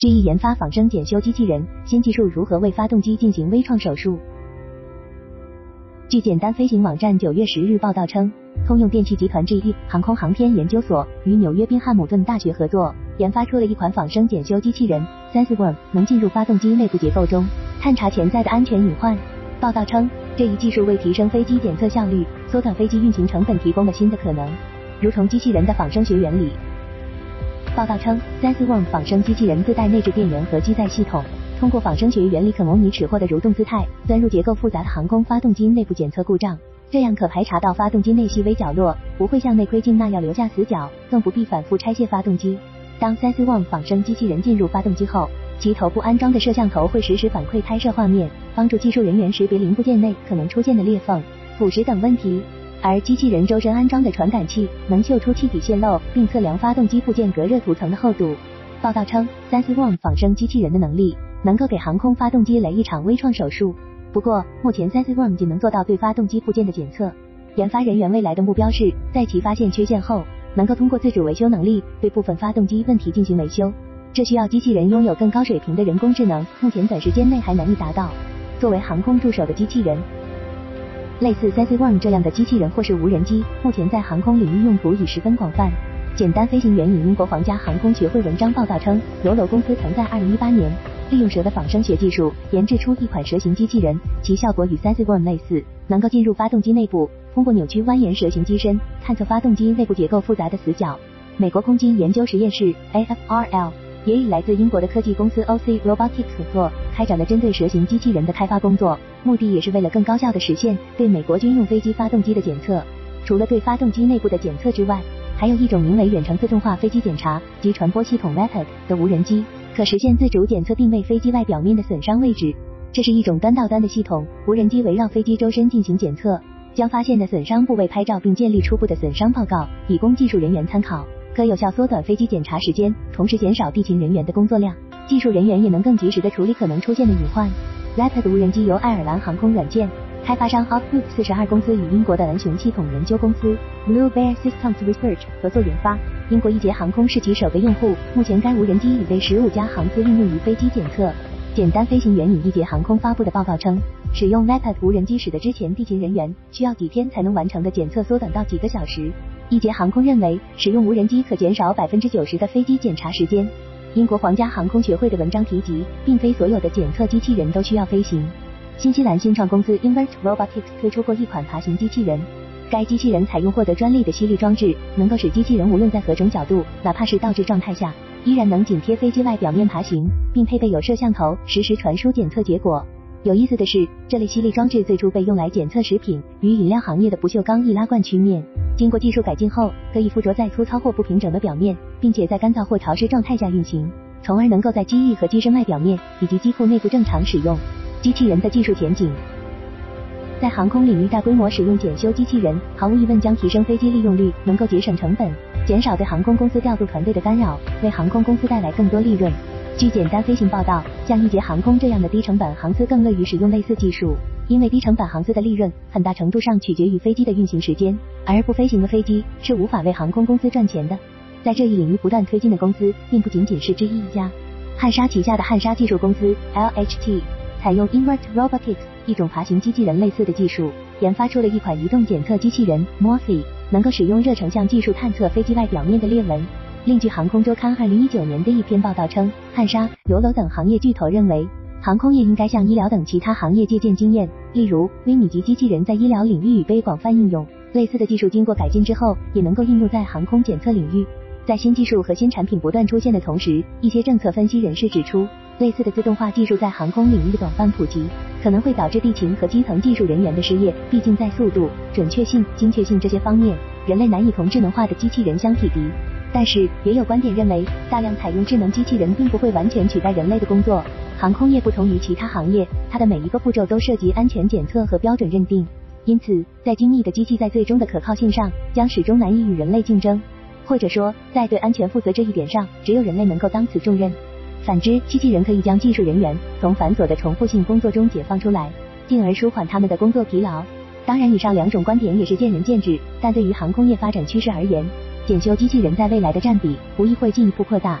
GE 研发仿生检修机器人，新技术如何为发动机进行微创手术？据简单飞行网站九月十日报道称，通用电气集团 GE 航空航天研究所与纽约宾汉姆顿大学合作，研发出了一款仿生检修机器人 SenseWorm，能进入发动机内部结构中，探查潜在的安全隐患。报道称，这一技术为提升飞机检测效率、缩短飞机运行成本提供了新的可能，如同机器人的仿生学原理。报道称，SenseWorm 仿生机器人自带内置电源和机载系统，通过仿生学原理可模拟尺或的蠕动姿态，钻入结构复杂的航空发动机内部检测故障，这样可排查到发动机内细微角落，不会像内窥镜那样留下死角，更不必反复拆卸发动机。当 SenseWorm 仿生机器人进入发动机后，其头部安装的摄像头会实时反馈拍摄画面，帮助技术人员识别零部件内可能出现的裂缝、腐蚀等问题。而机器人周身安装的传感器能嗅出气体泄漏，并测量发动机部件隔热涂层的厚度。报道称，SenseWorm 仿生机器人的能力能够给航空发动机来一场微创手术。不过，目前 SenseWorm 仅能做到对发动机部件的检测。研发人员未来的目标是在其发现缺陷后，能够通过自主维修能力对部分发动机问题进行维修。这需要机器人拥有更高水平的人工智能，目前短时间内还难以达到。作为航空助手的机器人。类似 SenseWorm 这样的机器人或是无人机，目前在航空领域用途已十分广泛。简单飞行员引英国皇家航空学会文章报道称，罗罗公司曾在2018年利用蛇的仿生学技术研制出一款蛇形机器人，其效果与 SenseWorm 类似，能够进入发动机内部，通过扭曲蜿蜒蛇形机身探测发动机内部结构复杂的死角。美国空军研究实验室 AFRL。也与来自英国的科技公司 OC Robotics 合作，开展了针对蛇形机器人的开发工作，目的也是为了更高效的实现对美国军用飞机发动机的检测。除了对发动机内部的检测之外，还有一种名为远程自动化飞机检查及传播系统 Rapid 的无人机，可实现自主检测并位飞机外表面的损伤位置。这是一种端到端的系统，无人机围绕飞机周身进行检测，将发现的损伤部位拍照并建立初步的损伤报告，以供技术人员参考。可有效缩短飞机检查时间，同时减少地勤人员的工作量，技术人员也能更及时的处理可能出现的隐患。Rapid 无人机由爱尔兰航空软件开发商 Hopgood 四十二公司与英国的蓝熊系统研究公司 Blue Bear Systems Research 合作研发。英国一捷航空是其首个用户，目前该无人机已被十五家航司应用于飞机检测。简单飞行员引一捷航空发布的报告称，使用 Rapid 无人机使得之前地勤人员需要几天才能完成的检测缩短到几个小时。一捷航空认为，使用无人机可减少百分之九十的飞机检查时间。英国皇家航空学会的文章提及，并非所有的检测机器人都需要飞行。新西兰新创公司 Invert Robotics 推出过一款爬行机器人，该机器人采用获得专利的吸力装置，能够使机器人无论在何种角度，哪怕是倒置状态下，依然能紧贴飞机外表面爬行，并配备有摄像头，实时传输检测结果。有意思的是，这类吸力装置最初被用来检测食品与饮料行业的不锈钢易拉罐曲面。经过技术改进后，可以附着在粗糙或不平整的表面，并且在干燥或潮湿状态下运行，从而能够在机翼和机身外表面以及机库内部正常使用。机器人的技术前景，在航空领域大规模使用检修机器人，毫无疑问将提升飞机利用率，能够节省成本，减少对航空公司调度团队的干扰，为航空公司带来更多利润。据简单飞行报道，像一捷航空这样的低成本航司更乐于使用类似技术。因为低成本航司的利润很大程度上取决于飞机的运行时间，而不飞行的飞机是无法为航空公司赚钱的。在这一领域不断推进的公司，并不仅仅是之一一家。汉莎旗下的汉莎技术公司 LHT 采用 Invert Robotics 一种爬行机器人类似的技术，研发出了一款移动检测机器人 Morphe，能够使用热成像技术探测飞机外表面的裂纹。另据航空周刊二零一九年的一篇报道称，汉莎、罗楼等行业巨头认为。航空业应该向医疗等其他行业借鉴经验，例如微米级机器人在医疗领域已被广泛应用。类似的技术经过改进之后，也能够应用在航空检测领域。在新技术和新产品不断出现的同时，一些政策分析人士指出，类似的自动化技术在航空领域的广泛普及，可能会导致地勤和基层技术人员的失业。毕竟在速度、准确性、精确性这些方面，人类难以同智能化的机器人相匹敌。但是，也有观点认为，大量采用智能机器人并不会完全取代人类的工作。航空业不同于其他行业，它的每一个步骤都涉及安全检测和标准认定，因此在精密的机器在最终的可靠性上将始终难以与人类竞争，或者说在对安全负责这一点上，只有人类能够当此重任。反之，机器人可以将技术人员从繁琐的重复性工作中解放出来，进而舒缓他们的工作疲劳。当然，以上两种观点也是见仁见智，但对于航空业发展趋势而言，检修机器人在未来的占比无疑会进一步扩大。